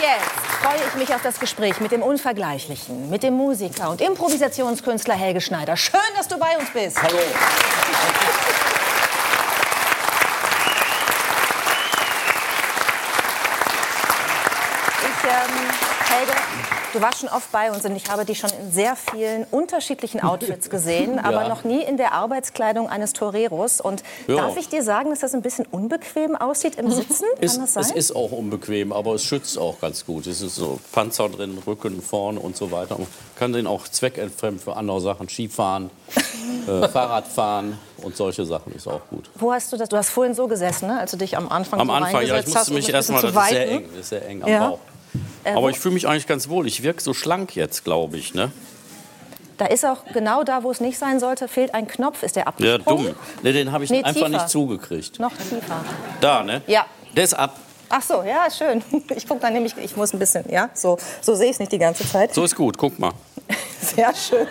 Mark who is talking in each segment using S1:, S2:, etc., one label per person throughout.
S1: jetzt freue ich mich auf das Gespräch mit dem Unvergleichlichen, mit dem Musiker und Improvisationskünstler Helge Schneider. Schön, dass du bei uns bist.
S2: Hallo.
S1: Ich, ähm, Helge, du warst schon oft bei uns und ich habe dich schon in sehr vielen unterschiedlichen Outfits gesehen, aber
S2: Ja.
S1: noch nie in der Arbeitskleidung eines Toreros. Und
S2: Ja.
S1: darf ich dir sagen, dass das ein bisschen unbequem aussieht im Sitzen? Kann
S2: Ist,
S1: das sein?
S2: es ist auch unbequem, aber es schützt auch ganz gut. Es ist so Panzer drin, Rücken, vorne und so weiter. Man kann den auch zweckentfremd für andere Sachen, Skifahren, äh, Fahrradfahren und solche Sachen ist auch gut.
S1: Wo hast du das? Du hast vorhin so gesessen, ne? als du dich am Anfang
S2: Am
S1: so
S2: Anfang, ja, ich musste
S1: hast,
S2: mich erstmal, das ist sehr eng, ist sehr eng am
S1: Ja.
S2: Bauch.
S1: Äh,
S2: Aber ich fühle mich eigentlich ganz wohl. Ich wirke so schlank jetzt, glaube ich. Ne?
S1: Da ist auch genau da, wo es nicht sein sollte, fehlt ein Knopf. Ist der
S2: Ja,
S1: abgesprungen?
S2: dumm. Ne, den habe ich
S1: Nee,
S2: einfach
S1: tiefer.
S2: nicht zugekriegt.
S1: Noch tiefer.
S2: Da, ne?
S1: Ja.
S2: Der ist ab.
S1: Ach so, ja, schön. Ich gucke dann nämlich, ich muss ein bisschen, ja, so, so sehe ich es nicht die ganze Zeit.
S2: So ist gut, guck mal.
S1: Sehr schön.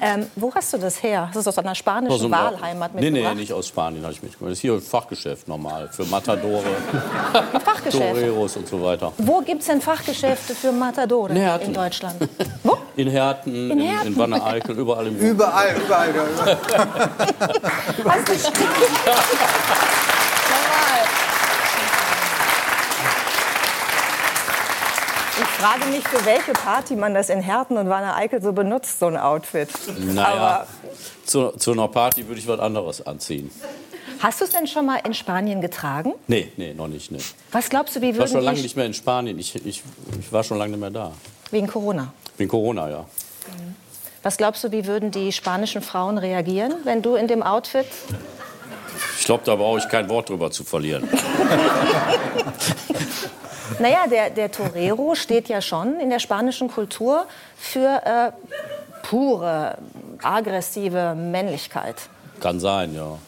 S1: Ähm, wo hast du das her? Hast du das aus einer spanischen
S2: Aus dem
S1: Wahlheimat
S2: Nee,
S1: mitgebracht?
S2: nee, nicht aus Spanien habe ich mitgebracht. Das ist hier ein Fachgeschäft normal. Für Matadore. Toreros und so weiter.
S1: Wo gibt es denn Fachgeschäfte für Matadore
S2: In
S1: in Deutschland? Wo?
S2: In Herten, in, in,
S1: Herten?
S2: Wanne-Eickel, überall im
S3: Überall, überall. überall.
S1: Hast du Normal. Ich frage mich, für welche Party man das in Herten und Wanne-Eickel so benutzt, so ein Outfit.
S2: Naja,
S1: Aber
S2: zu, zu einer Party würde ich was anderes anziehen.
S1: hast du es denn schon mal in Spanien getragen?
S2: Nee, nee, noch nicht. Nee.
S1: Was glaubst du, wie
S2: Ich war
S1: würden
S2: schon lange nicht mehr in Spanien. Ich, ich, ich war schon lange nicht mehr da.
S1: Wegen Corona.
S2: Wegen Corona, ja.
S1: Was glaubst du, wie würden die spanischen Frauen reagieren, wenn du in dem Outfit...
S2: Ich glaube, da brauche ich kein Wort drüber zu verlieren.
S1: Naja, der, der Torero steht ja schon in der spanischen Kultur für äh, pure, aggressive Männlichkeit.
S2: Kann sein, ja.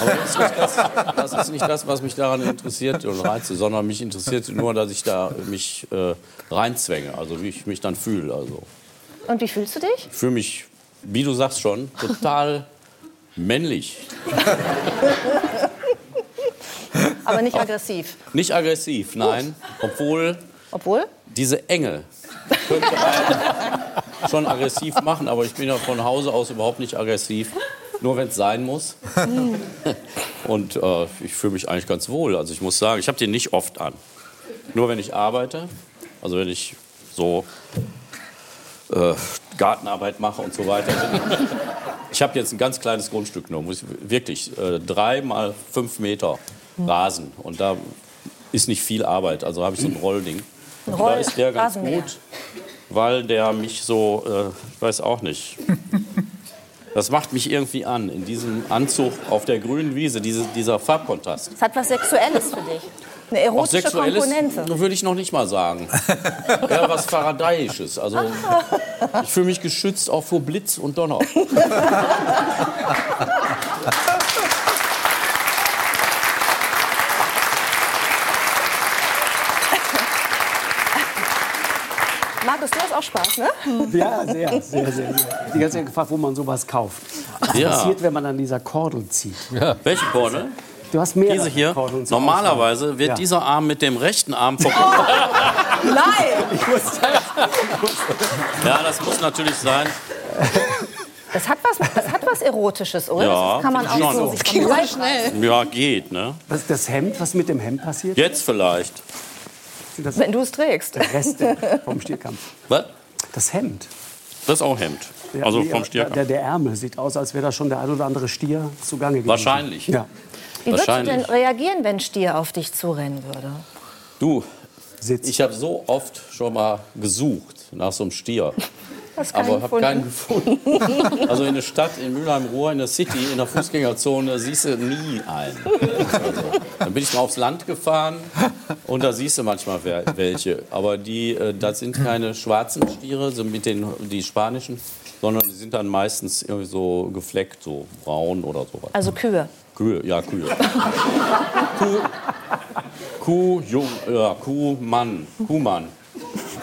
S2: Aber das ist, nicht das, das ist nicht das, was mich daran interessiert und reizt, sondern mich interessiert nur, dass ich da mich äh, reinzwänge, also wie ich mich dann fühle. Also
S1: Und wie fühlst du dich?
S2: ich fühle mich, wie du sagst schon, total männlich.
S1: Aber nicht aggressiv.
S2: Nicht aggressiv, nein, obwohl
S1: Obwohl?
S2: diese Enge könnte einen schon aggressiv machen, aber ich bin ja von Hause aus überhaupt nicht aggressiv, nur wenn es sein muss. Und äh, ich fühle mich eigentlich ganz wohl. Also ich muss sagen, ich habe den nicht oft an. Nur wenn ich arbeite, also wenn ich so äh, Gartenarbeit mache und so weiter. Ich habe jetzt ein ganz kleines Grundstück ich, wirklich äh, drei mal fünf Meter Rasen und da ist nicht viel Arbeit. Also habe ich so ein Rollding.
S1: Ein Roll-
S2: da ist der ganz
S1: Rasenmäher.
S2: gut, weil der mich so, äh, ich weiß auch nicht. Das macht mich irgendwie an, in diesem Anzug auf der grünen Wiese, diese, dieser Farbkontrast.
S1: Es hat was Sexuelles für dich. Eine erotische
S2: sexuelles
S1: Komponente.
S2: würde ich noch nicht mal sagen. Eher was Faradayisches. Also ich fühle mich geschützt auch vor Blitz und Donner.
S1: Markus, du hast auch Spaß, ne?
S4: Ja, sehr, sehr, sehr. sehr. Die ganze Zeit gefragt, wo man sowas kauft. Was
S2: Ja.
S4: passiert, wenn man an dieser Kordel zieht?
S2: Welche Kordel?
S4: Du hast mehrere
S2: Diese hier.
S4: Kordeln
S2: Normalerweise wird
S4: Ja.
S2: dieser Arm mit dem rechten Arm verbunden.
S1: Nein!
S2: Ja, das muss natürlich sein.
S1: Das hat was, das hat was Erotisches, oder?
S2: Ja,
S1: das kann man auch so
S2: schon.
S1: sich schnell.
S2: Ja, geht, ne?
S4: Was ist das Hemd? Was mit dem Hemd passiert?
S2: Jetzt vielleicht.
S4: Das
S1: Wenn du es trägst.
S4: Reste vom Stierkampf?
S2: Was?
S4: Das Hemd.
S2: Das ist auch Hemd. Also vom
S4: Der,
S2: Stierkampf.
S4: der Ärmel sieht aus, als wäre da schon der ein oder andere Stier zugange gewesen.
S2: Wahrscheinlich.
S4: Ja.
S1: Wie würdest du denn reagieren, wenn ein Stier auf dich zurennen würde?
S2: Du,
S4: Sitz.
S2: ich habe so oft schon mal gesucht nach so einem Stier. Aber habe keinen
S1: gefunden.
S2: Also in der Stadt, in Mülheim-Ruhr, in der City, in der Fußgängerzone, siehst du nie einen. Also, dann bin ich mal aufs Land gefahren und da siehst du manchmal welche. Aber die, äh, das sind keine schwarzen Stiere, so mit den die spanischen, sondern die sind dann meistens irgendwie so gefleckt, so braun oder sowas.
S1: Also Kühe.
S2: Kühe, ja, Kühe. Kuh, Kuh, Jung, ja, Kuh, Mann, Kuhmann.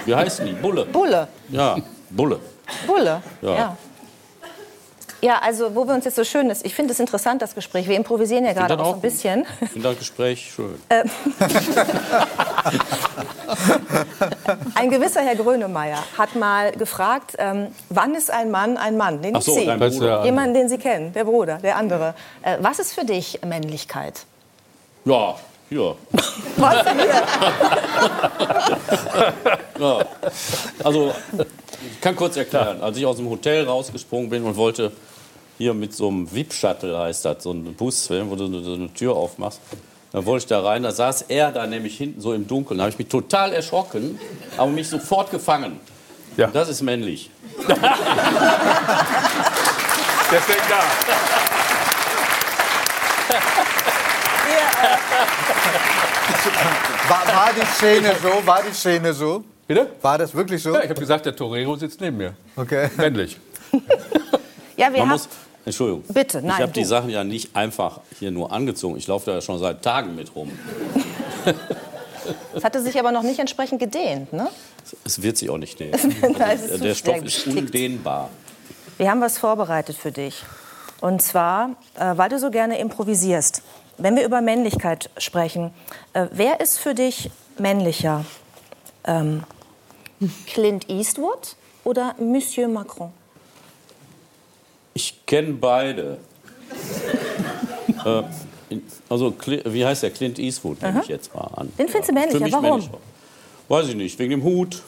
S2: Wie heißen die? Bulle.
S1: Bulle.
S2: Ja, Bulle.
S1: Bulle.
S2: Ja.
S1: Ja. Ja, also wo wir uns jetzt so schön ist, ich finde es interessant, das Gespräch. Wir improvisieren ja gerade auch so ein
S2: auch
S1: bisschen.
S2: Ich finde das Gespräch schön.
S1: Ein gewisser Herr Grönemeyer hat mal gefragt, ähm, wann ist ein Mann ein Mann? Den
S2: Ach so,
S1: Sie.
S2: dein Bruder.
S1: Jemanden, den Sie kennen, der Bruder, der andere. Äh, was ist für dich Männlichkeit?
S2: Ja, hier.
S1: Was denn hier?
S2: Ja. Also, ich kann kurz erklären. Als ich aus dem Hotel rausgesprungen bin und wollte hier mit so einem VIP-Shuttle, heißt das, so ein Busfilm, wo du so eine Tür aufmachst, dann wollte ich da rein, da saß er da nämlich hinten so im Dunkeln. Da habe ich mich total erschrocken, aber mich sofort gefangen.
S3: Ja.
S2: Das ist männlich.
S3: Deswegen da.
S5: War, war die Szene so? War die Szene so?
S3: Bitte?
S5: War das wirklich so?
S3: Ja, ich habe gesagt, der Torero sitzt neben mir.
S5: Okay.
S3: Männlich.
S1: Ja, wir
S2: Man
S1: haben.
S2: Entschuldigung.
S1: Bitte, nein,
S2: Ich habe die. Sachen ja nicht einfach hier nur angezogen. Ich laufe da ja schon seit Tagen mit rum.
S1: Es hatte sich aber noch nicht entsprechend gedehnt. Ne?
S2: Es wird sich auch nicht
S1: es zu
S2: Der Stoff ist undehnbar.
S1: Wir haben was vorbereitet für dich. Und zwar, äh, weil du so gerne improvisierst. Wenn wir über Männlichkeit sprechen, äh, wer ist für dich männlicher? Ähm, Clint Eastwood oder Monsieur Macron?
S2: Ich kenne beide. äh, also, wie heißt der? Clint Eastwood, nehme ich jetzt mal an.
S1: Den findest du männlicher,
S2: Für mich
S1: warum?
S2: männlicher. Weiß ich nicht, wegen dem Hut.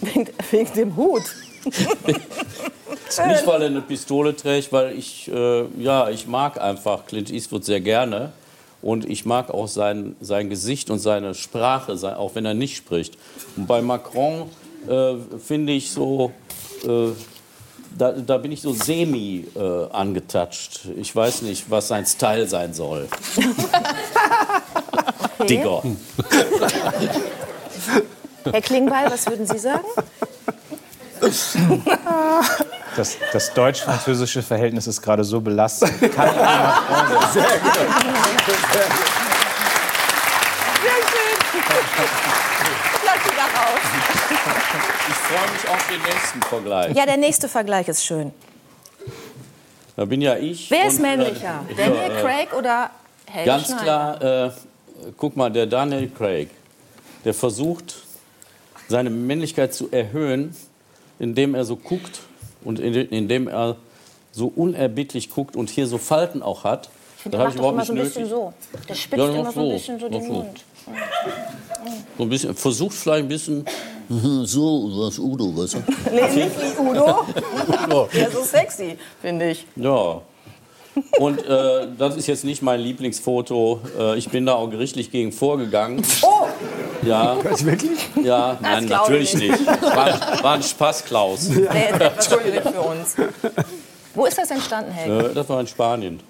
S1: Wegen, wegen dem Hut.
S2: Nicht, weil er eine Pistole trägt, weil ich, äh, ja, ich mag einfach Clint Eastwood sehr gerne. Und ich mag auch sein, sein Gesicht und seine Sprache, sein, auch wenn er nicht spricht. Und bei Macron äh, finde ich so, äh, da, da bin ich so semi äh, angetatscht. Ich weiß nicht, was sein Style sein soll. Digger.
S1: Herr Klingbeil, was würden Sie sagen?
S6: Das, das deutsch-französische Verhältnis ist gerade so belastend. Kann ich mal
S1: Sehr sie da raus.
S2: Ich freue mich auf den nächsten Vergleich.
S1: Ja, der nächste Vergleich ist schön.
S2: Da bin ja ich.
S1: Wer ist
S2: und,
S1: männlicher?
S2: äh,
S1: Daniel
S2: äh,
S1: Craig oder Helge
S2: Ganz
S1: Schneider?
S2: klar, äh, guck mal, der Daniel Craig, der versucht, seine Männlichkeit zu erhöhen, indem er so guckt und in- indem er so unerbittlich guckt und hier so Falten auch hat.
S1: Ich finde,
S2: Da
S1: der
S2: habe
S1: macht
S2: ich
S1: doch immer so ein
S2: nötig.
S1: bisschen so. Der spitzt
S2: Ja,
S1: immer so ein bisschen so den
S2: so.
S1: Mund.
S2: So ein bisschen, versucht vielleicht ein bisschen so, was Udo, weißt du?
S1: Nee, nicht wie Udo. Der ist so sexy, finde ich.
S2: Ja. Und äh, das ist jetzt nicht mein Lieblingsfoto. Äh, ich bin da auch gerichtlich gegen vorgegangen.
S1: Oh,
S2: Ja.
S3: Wirklich?
S2: Ja, nein, natürlich
S1: ich
S2: nicht. War, war ein Spaß, Klaus.
S1: nee, war schwierig für uns. Wo ist das entstanden, Helge?
S2: Äh, das war in Spanien.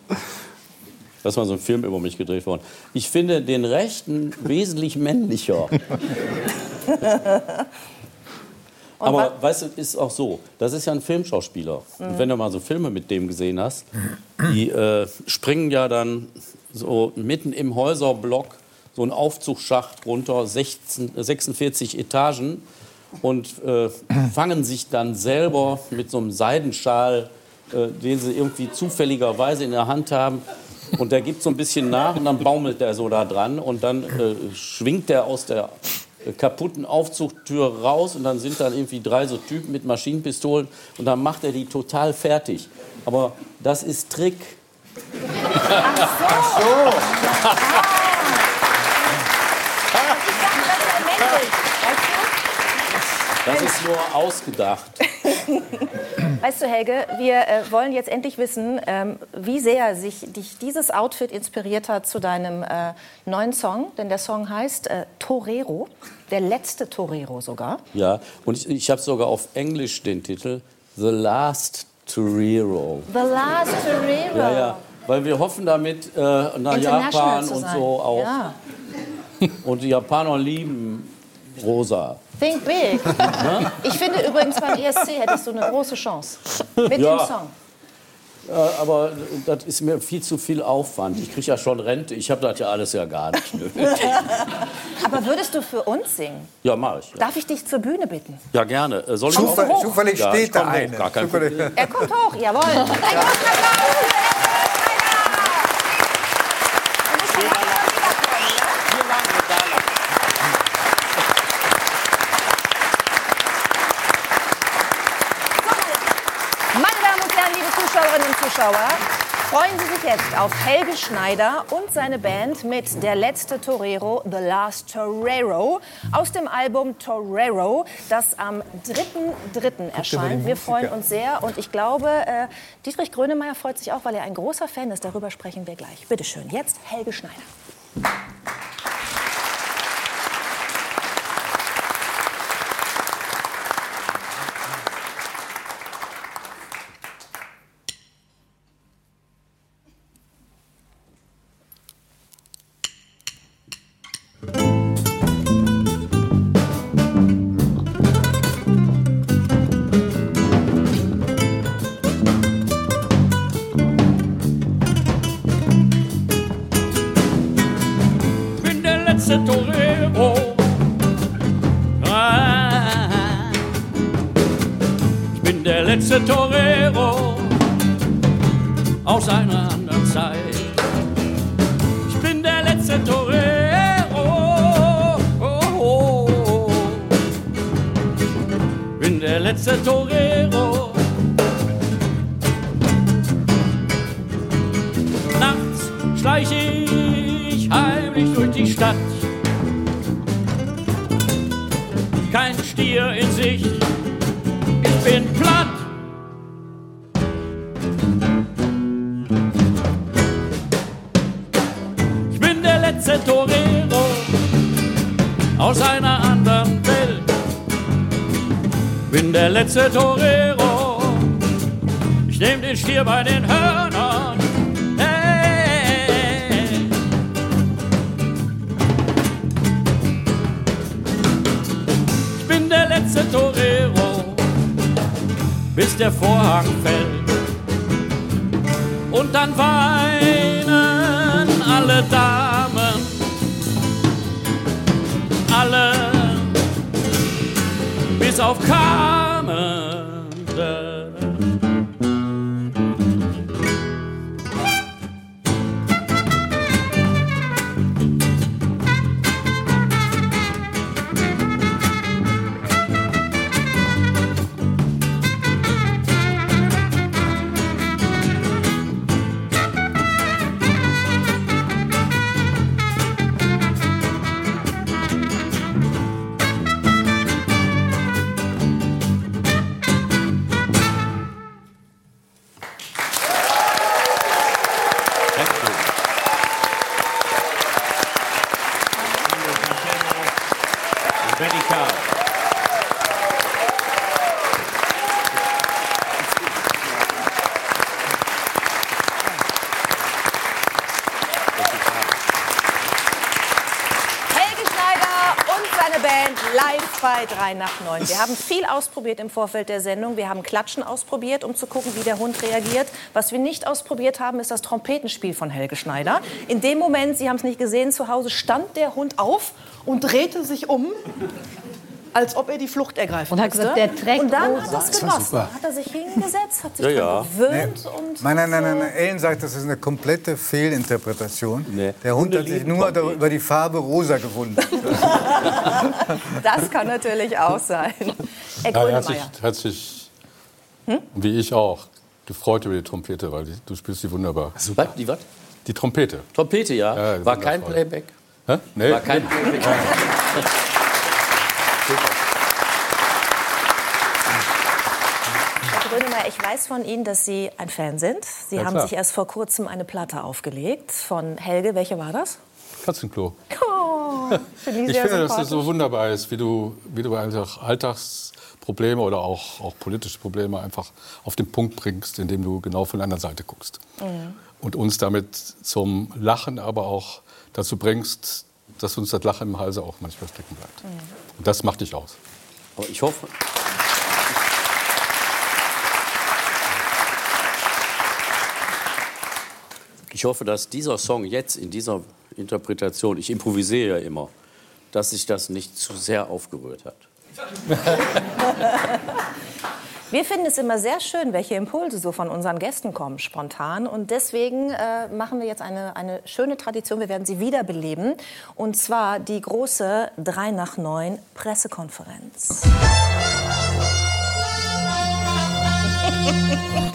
S2: Das war so ein Film über mich gedreht worden. Ich finde den Rechten wesentlich männlicher. Aber weißt du, ist auch so, das ist ja ein Filmschauspieler. Und wenn du mal so Filme mit dem gesehen hast, die äh, springen ja dann so mitten im Häuserblock so einen Aufzugsschacht runter, 16, äh, 46 Etagen und äh, fangen sich dann selber mit so einem Seidenschal, äh, den sie irgendwie zufälligerweise in der Hand haben. Und der gibt so ein bisschen nach und dann baumelt der so da dran und dann äh, schwingt der aus der äh, kaputten Aufzugtür raus und dann sind dann irgendwie drei so Typen mit Maschinenpistolen und dann macht er die total fertig. Aber das ist Trick. Das ist nur ausgedacht.
S1: Weißt du, Helge, wir äh, wollen jetzt endlich wissen, ähm, wie sehr sich dich dieses Outfit inspiriert hat zu deinem äh, neuen Song. Denn der Song heißt äh, Torero, der letzte Torero sogar.
S2: Ja, und ich, ich habe sogar auf Englisch den Titel The Last Torero.
S1: The Last Torero.
S2: Ja, ja. Weil wir hoffen damit äh, nach Japan und so auch.
S1: Ja.
S2: Und die Japaner lieben rosa.
S1: Think big. Ich finde übrigens beim ESC hättest du eine große Chance mit
S2: Ja.
S1: dem Song.
S7: Ja, aber das ist mir viel zu viel Aufwand. Ich kriege ja schon Rente. Ich habe das ja alles ja gar nicht nötig.
S1: Aber würdest du für uns singen?
S7: Ja, mache ich. Ja.
S1: Darf ich dich zur Bühne bitten?
S7: ja, gerne. Äh, Soll ich
S5: Zufall,
S7: auch?
S5: zufällig
S7: Ja, ich
S5: steht da
S7: hoch,
S5: eine.
S1: Er kommt hoch, jawohl. Ein großen Applaus für Meine Damen und Herren, liebe Zuschauerinnen und Zuschauer, freuen Sie sich jetzt auf Helge Schneider und seine Band mit Der letzte Torero, The Last Torero, aus dem Album Torero, das am 3.3. erscheint. Wir freuen uns sehr und ich glaube, äh, Dietrich Grönemeyer freut sich auch, weil er ein großer Fan ist. Darüber sprechen wir gleich. Bitte schön, jetzt Helge Schneider.
S2: Letzte Torero aus einer anderen Zeit. Ich bin der letzte Torero. Bin der letzte Torero. Nachts schleich ich heimlich durch die Stadt. Kein Stier in Sicht, ich bin platt. Aus einer anderen Welt. Bin der letzte Torero. Ich nehm den Stier bei den Hörnern. Ich bin der letzte Torero, bis der Vorhang fällt. Und dann weinen alle Damen, alle bis auf Carmen.
S1: Bei 3 nach 9. Wir haben viel ausprobiert im Vorfeld der Sendung. Wir haben Klatschen ausprobiert, um zu gucken, wie der Hund reagiert. Was wir nicht ausprobiert haben, ist das Trompetenspiel von Helge Schneider. In dem Moment, Sie haben es nicht gesehen, zu Hause stand der Hund auf und drehte sich um. Als ob er die Flucht ergreifen
S8: Und hat gesagt, der trägt
S1: Und dann
S8: Rosa.
S1: hat das genossen. Hat er sich hingesetzt, hat sich
S7: Ja, ja.
S1: gewöhnt und
S5: Nein, nein, nein, nein, nein. Ellen sagt, das ist eine komplette Fehlinterpretation.
S7: Nee.
S5: Der Hund
S7: Hunde
S5: hat sich nur
S7: Trompeten.
S5: über die Farbe rosa gewundert.
S1: das kann natürlich auch sein. Herr
S3: Ja, er hat sich, hat sich wie ich auch, gefreut über die Trompete, weil die, du spielst sie wunderbar.
S7: Was? Die was?
S3: Die Trompete.
S7: Trompete, ja.
S3: Ja,
S7: War kein. Playback.
S3: Hä? Nee,
S7: War kein
S3: nee.
S7: Playback.
S1: Weiß von Ihnen, dass Sie ein Fan sind. Sie
S3: Ja,
S1: haben
S3: klar.
S1: sich erst vor kurzem eine Platte aufgelegt von Helge. Welche war das?
S3: Katzenklo.
S1: Oh, ich
S3: finde, dass das so wunderbar ist, wie du, wie du einfach Alltagsprobleme oder auch, auch politische Probleme einfach auf den Punkt bringst, indem du genau von der anderen Seite guckst. Und uns damit zum Lachen, aber auch dazu bringst, dass uns das Lachen im Halse auch manchmal stecken bleibt. Und das macht dich aus.
S7: Aber ich hoffe,
S2: Ich hoffe, dass dieser Song jetzt in dieser Interpretation, ich improvisiere ja immer, dass sich das nicht zu sehr aufgerührt hat.
S1: Wir finden es immer sehr schön, welche Impulse so von unseren Gästen kommen, spontan. Und deswegen äh, machen wir jetzt eine, eine schöne Tradition. Wir werden sie wiederbeleben. Und zwar die große 3 nach 9 Pressekonferenz.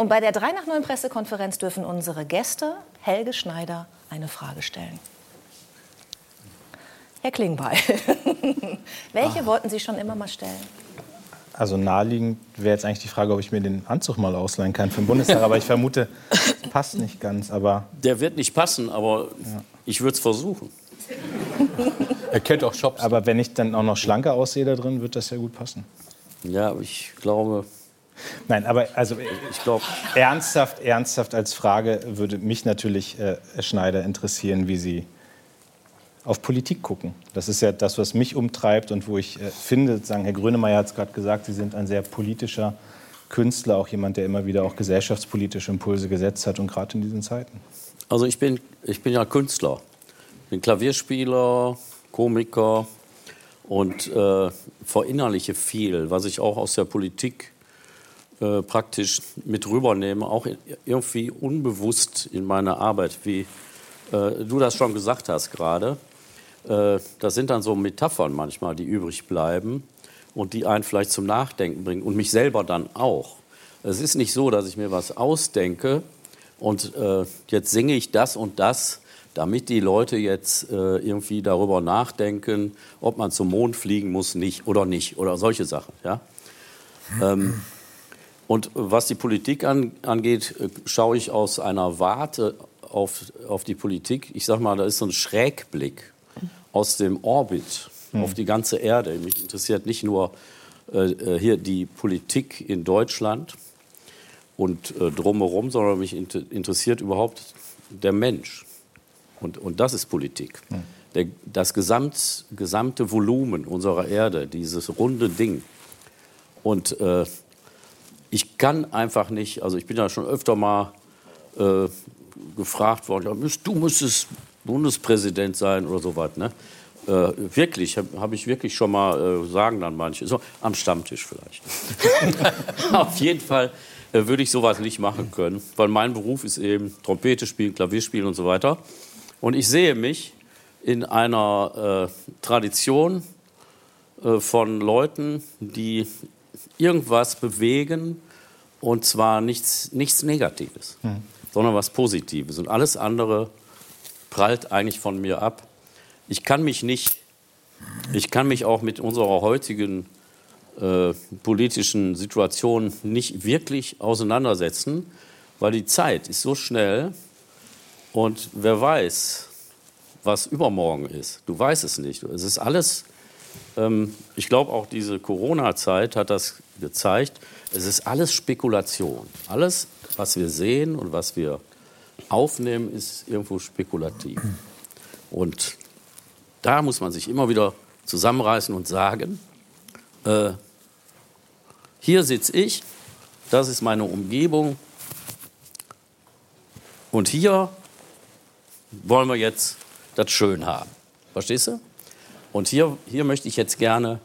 S1: Und bei der 3 nach 9 Pressekonferenz dürfen unsere Gäste, Helge Schneider, eine Frage stellen. Herr Klingbeil, welche wollten Sie schon immer mal stellen?
S6: Also naheliegend wäre jetzt eigentlich die Frage, ob ich mir den Anzug mal ausleihen kann für den Bundestag. Aber ich vermute, passt nicht ganz. Aber
S2: Der wird nicht passen, aber ich würde es versuchen.
S3: Er kennt auch Shops.
S6: Aber wenn ich dann auch noch schlanker aussehe da drin, wird das ja gut passen.
S2: Ja, ich glaube,
S6: Nein, aber also
S2: ich glaube,
S6: ernsthaft, ernsthaft als Frage würde mich natürlich äh, Herr Schneider interessieren, wie Sie auf Politik gucken. Das ist ja das, was mich umtreibt und wo ich äh, finde, sagen, Herr Grönemeyer hat es gerade gesagt, Sie sind ein sehr politischer Künstler, auch jemand, der immer wieder auch gesellschaftspolitische Impulse gesetzt hat und gerade in diesen Zeiten.
S2: Also ich bin, ich bin ja Künstler. Ich bin Klavierspieler, Komiker und äh, verinnerliche viel, was ich auch aus der Politik äh, praktisch mit rübernehme, auch irgendwie unbewusst in meine Arbeit, wie äh, du das schon gesagt hast gerade. Äh, das sind dann so Metaphern manchmal, die übrig bleiben und die einen vielleicht zum Nachdenken bringen und mich selber dann auch. Es ist nicht so, dass ich mir was ausdenke und äh, jetzt singe ich das und das, damit die Leute jetzt äh, irgendwie darüber nachdenken, ob man zum Mond fliegen muss nicht oder nicht oder solche Sachen. Ja? Ähm, und was die Politik an, angeht, äh, schaue ich aus einer Warte auf, auf die Politik. Ich sage mal, da ist so ein Schrägblick aus dem Orbit auf die ganze Erde. Mich interessiert nicht nur äh, äh, hier die Politik in Deutschland und äh, drumherum, sondern mich inter interessiert überhaupt der Mensch. Und, und das ist Politik. Der, das gesamt, gesamte Volumen unserer Erde, dieses runde Ding. Und äh, ich kann einfach nicht, also ich bin ja schon öfter mal äh, gefragt worden, du müsstest Bundespräsident sein oder so was. Ne? Äh, wirklich, habe hab ich wirklich schon mal, äh, sagen dann manche, so am Stammtisch vielleicht. Auf jeden Fall äh, würde ich sowas nicht machen können, weil mein Beruf ist eben Trompete spielen, Klavier spielen und so weiter. Und ich sehe mich in einer äh, Tradition äh, von Leuten, die irgendwas bewegen und zwar nichts, nichts Negatives, sondern was Positives. Und alles andere prallt eigentlich von mir ab. Ich kann mich nicht, ich kann mich auch mit unserer heutigen äh, politischen Situation nicht wirklich auseinandersetzen, weil die Zeit ist so schnell und wer weiß, was übermorgen ist. Du weißt es nicht. Es ist alles, ähm, ich glaube auch diese Corona-Zeit hat das gezeigt, es ist alles Spekulation. Alles, was wir sehen und was wir aufnehmen, ist irgendwo spekulativ. Und da muss man sich immer wieder zusammenreißen und sagen, äh, hier sitze ich, das ist meine Umgebung und hier wollen wir jetzt das schön haben. Verstehst du? Und hier, hier möchte ich jetzt gerne,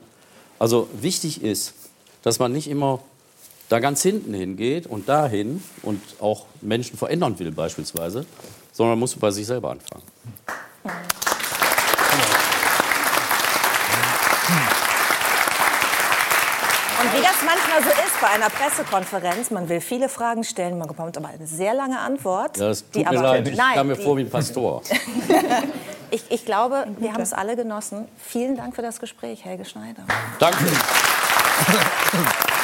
S2: also wichtig ist, dass man nicht immer da ganz hinten hingeht und dahin und auch Menschen verändern will beispielsweise, sondern man muss bei sich selber anfangen.
S1: Und wie das manchmal so ist bei einer Pressekonferenz, man will viele Fragen stellen, man bekommt aber eine sehr lange Antwort.
S2: Ja, das tut
S1: die
S2: mir leid, ich
S1: nein,
S2: kam mir vor wie ein Pastor.
S1: ich, ich glaube, wir haben es alle genossen. Vielen Dank für das Gespräch, Helge Schneider.
S2: Danke.